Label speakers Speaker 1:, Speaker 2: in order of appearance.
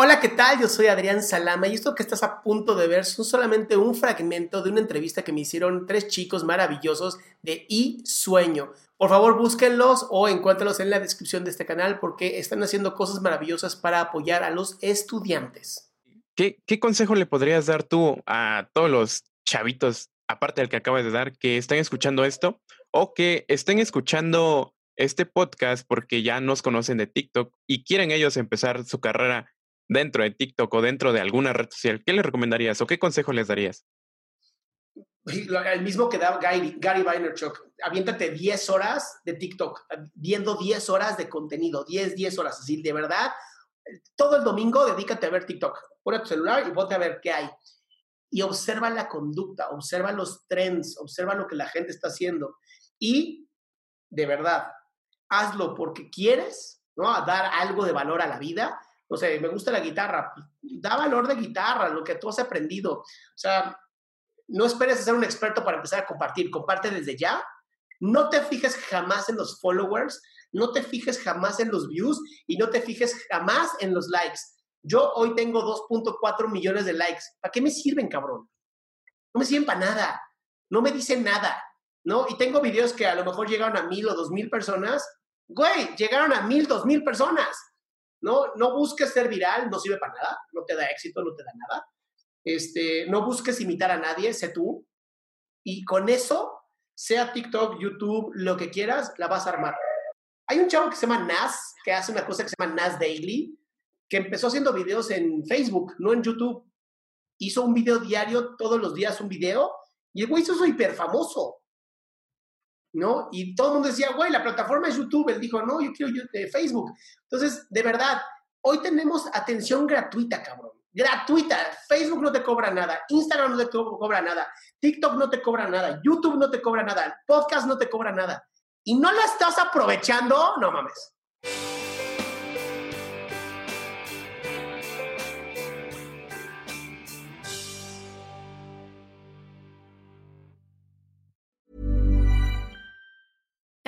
Speaker 1: Hola, ¿qué tal? Yo soy Adrián Salama y esto que estás a punto de ver son solamente un fragmento de una entrevista que me hicieron tres chicos maravillosos de I Sueño. Por favor, búsquenlos o encuéntralos en la descripción de este canal porque están haciendo cosas maravillosas para apoyar a los estudiantes.
Speaker 2: ¿Qué, qué consejo le podrías dar tú a todos los chavitos, aparte del que acabas de dar, que estén escuchando esto o que estén escuchando este podcast porque ya nos conocen de TikTok y quieren ellos empezar su carrera dentro de TikTok o dentro de alguna red social, ¿qué les recomendarías o qué consejo les darías?
Speaker 1: El mismo que da Gary, Gary Vaynerchuk, aviéntate 10 horas de TikTok, viendo 10 horas de contenido, 10, 10 horas, así, de verdad, todo el domingo dedícate a ver TikTok, pon tu celular y ponte a ver qué hay. Y observa la conducta, observa los trends, observa lo que la gente está haciendo. Y, de verdad, hazlo porque quieres, ¿no? A dar algo de valor a la vida, no sé, me gusta la guitarra, da valor de guitarra, lo que tú has aprendido. O sea, no esperes a ser un experto para empezar a compartir, comparte desde ya. No te fijes jamás en los followers, no te fijes jamás en los views y no te fijes jamás en los likes. Yo hoy tengo 2.4 millones de likes. ¿Para qué me sirven, cabrón? No me sirven para nada. No me dicen nada, ¿no? Y tengo videos que a lo mejor llegaron a mil o dos mil personas. Güey, llegaron a mil, dos mil personas no, no busques ser viral, no sirve para nada, no te da éxito, no te da nada. Este, no busques imitar a nadie, sé tú. Y con eso, sea TikTok, YouTube, lo que quieras, la vas a armar. Hay un chavo que se llama Nas, que hace una cosa que se llama Nas Daily, que empezó haciendo videos en Facebook, no en YouTube. Hizo un video diario, todos los días un video, y el güey hizo hiper famoso. ¿No? Y todo el mundo decía, güey, la plataforma es YouTube. Él dijo, no, yo quiero eh, Facebook. Entonces, de verdad, hoy tenemos atención gratuita, cabrón. Gratuita. Facebook no te cobra nada. Instagram no te cobra nada. TikTok no te cobra nada. YouTube no te cobra nada. Podcast no te cobra nada. Y no la estás aprovechando, no mames.